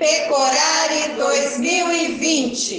Pecorari 2020.